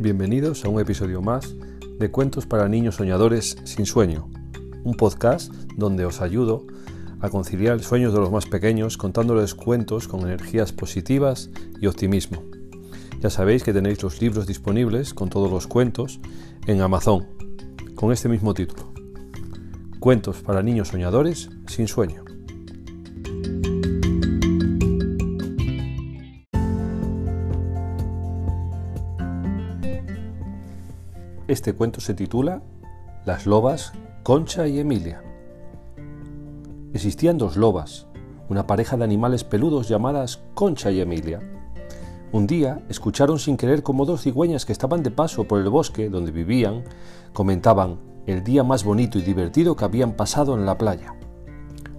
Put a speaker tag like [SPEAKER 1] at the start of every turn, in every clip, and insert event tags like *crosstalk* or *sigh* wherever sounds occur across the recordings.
[SPEAKER 1] Bienvenidos a un episodio más de Cuentos para Niños Soñadores sin Sueño, un podcast donde os ayudo a conciliar sueños de los más pequeños contándoles cuentos con energías positivas y optimismo. Ya sabéis que tenéis los libros disponibles con todos los cuentos en Amazon, con este mismo título. Cuentos para niños soñadores sin sueño. Este cuento se titula Las lobas Concha y Emilia. Existían dos lobas, una pareja de animales peludos llamadas Concha y Emilia. Un día escucharon sin querer como dos cigüeñas que estaban de paso por el bosque donde vivían comentaban el día más bonito y divertido que habían pasado en la playa.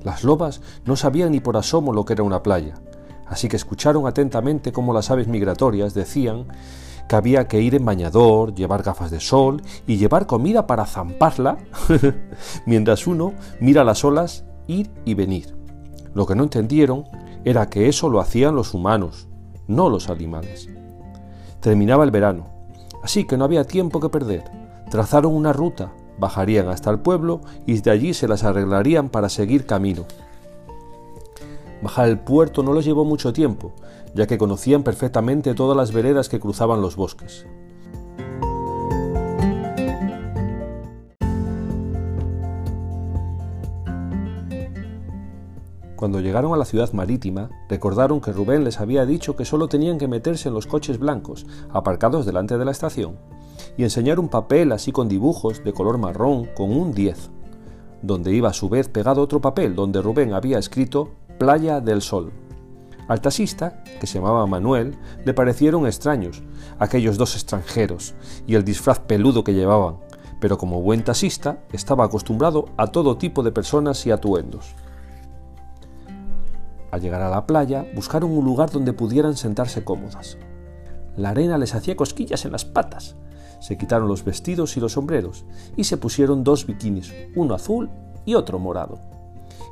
[SPEAKER 1] Las lobas no sabían ni por asomo lo que era una playa, así que escucharon atentamente cómo las aves migratorias decían que había que ir en bañador, llevar gafas de sol y llevar comida para zamparla, *laughs* mientras uno mira las olas ir y venir. Lo que no entendieron era que eso lo hacían los humanos, no los animales. Terminaba el verano, así que no había tiempo que perder. Trazaron una ruta, bajarían hasta el pueblo y de allí se las arreglarían para seguir camino. Bajar el puerto no les llevó mucho tiempo, ya que conocían perfectamente todas las veredas que cruzaban los bosques. Cuando llegaron a la ciudad marítima, recordaron que Rubén les había dicho que solo tenían que meterse en los coches blancos, aparcados delante de la estación, y enseñar un papel así con dibujos de color marrón con un 10, donde iba a su vez pegado otro papel donde Rubén había escrito Playa del Sol. Al taxista, que se llamaba Manuel, le parecieron extraños aquellos dos extranjeros y el disfraz peludo que llevaban, pero como buen taxista estaba acostumbrado a todo tipo de personas y atuendos. Al llegar a la playa, buscaron un lugar donde pudieran sentarse cómodas. La arena les hacía cosquillas en las patas. Se quitaron los vestidos y los sombreros y se pusieron dos bikinis, uno azul y otro morado.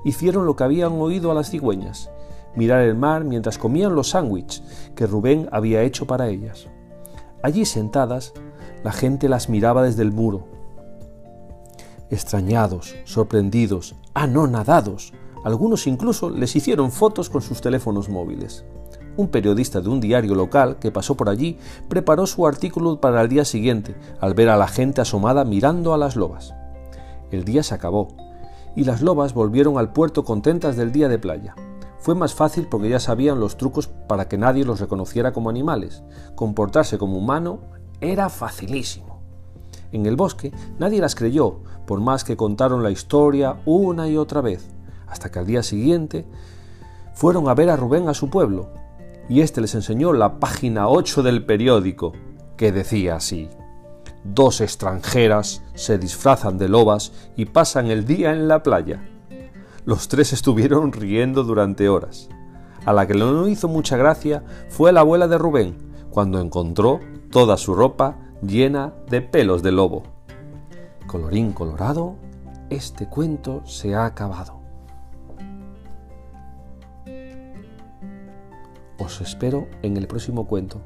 [SPEAKER 1] Hicieron lo que habían oído a las cigüeñas mirar el mar mientras comían los sándwiches que Rubén había hecho para ellas. Allí sentadas, la gente las miraba desde el muro. Extrañados, sorprendidos, anonadados, algunos incluso les hicieron fotos con sus teléfonos móviles. Un periodista de un diario local que pasó por allí preparó su artículo para el día siguiente, al ver a la gente asomada mirando a las lobas. El día se acabó, y las lobas volvieron al puerto contentas del día de playa. Fue más fácil porque ya sabían los trucos para que nadie los reconociera como animales. Comportarse como humano era facilísimo. En el bosque nadie las creyó, por más que contaron la historia una y otra vez, hasta que al día siguiente fueron a ver a Rubén a su pueblo, y éste les enseñó la página 8 del periódico, que decía así. Dos extranjeras se disfrazan de lobas y pasan el día en la playa. Los tres estuvieron riendo durante horas. A la que no hizo mucha gracia fue la abuela de Rubén, cuando encontró toda su ropa llena de pelos de lobo. Colorín colorado, este cuento se ha acabado. Os espero en el próximo cuento.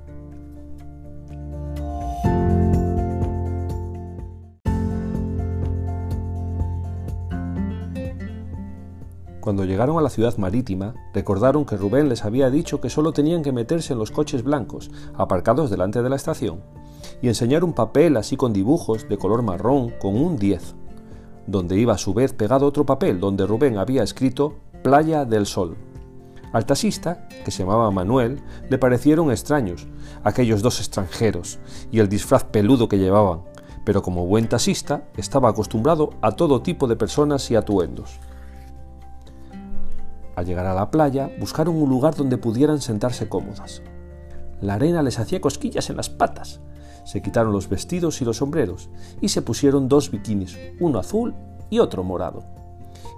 [SPEAKER 1] Cuando llegaron a la ciudad marítima, recordaron que Rubén les había dicho que solo tenían que meterse en los coches blancos, aparcados delante de la estación, y enseñar un papel así con dibujos de color marrón con un 10, donde iba a su vez pegado otro papel donde Rubén había escrito Playa del Sol. Al taxista, que se llamaba Manuel, le parecieron extraños aquellos dos extranjeros y el disfraz peludo que llevaban, pero como buen taxista estaba acostumbrado a todo tipo de personas y atuendos. Al llegar a la playa, buscaron un lugar donde pudieran sentarse cómodas. La arena les hacía cosquillas en las patas. Se quitaron los vestidos y los sombreros y se pusieron dos bikinis, uno azul y otro morado.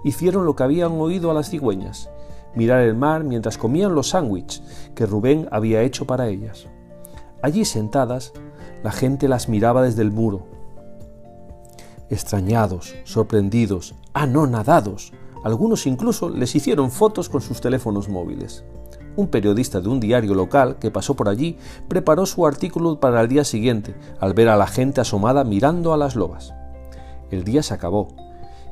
[SPEAKER 1] Hicieron lo que habían oído a las cigüeñas, mirar el mar mientras comían los sándwiches que Rubén había hecho para ellas. Allí sentadas, la gente las miraba desde el muro. Extrañados, sorprendidos, anonadados, algunos incluso les hicieron fotos con sus teléfonos móviles. Un periodista de un diario local que pasó por allí preparó su artículo para el día siguiente, al ver a la gente asomada mirando a las lobas. El día se acabó,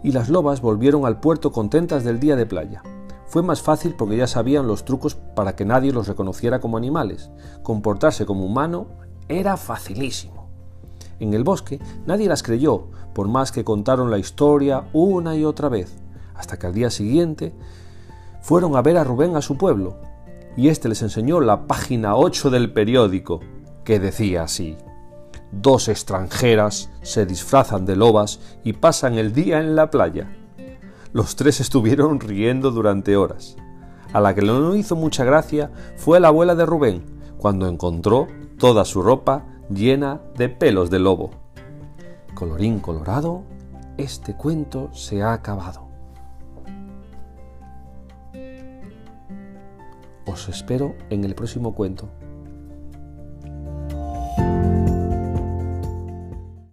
[SPEAKER 1] y las lobas volvieron al puerto contentas del día de playa. Fue más fácil porque ya sabían los trucos para que nadie los reconociera como animales. Comportarse como humano era facilísimo. En el bosque nadie las creyó, por más que contaron la historia una y otra vez, hasta que al día siguiente fueron a ver a Rubén a su pueblo, y éste les enseñó la página 8 del periódico, que decía así. Dos extranjeras se disfrazan de lobas y pasan el día en la playa. Los tres estuvieron riendo durante horas. A la que no hizo mucha gracia fue la abuela de Rubén, cuando encontró toda su ropa llena de pelos de lobo. Colorín colorado, este cuento se ha acabado. Os espero en el próximo cuento.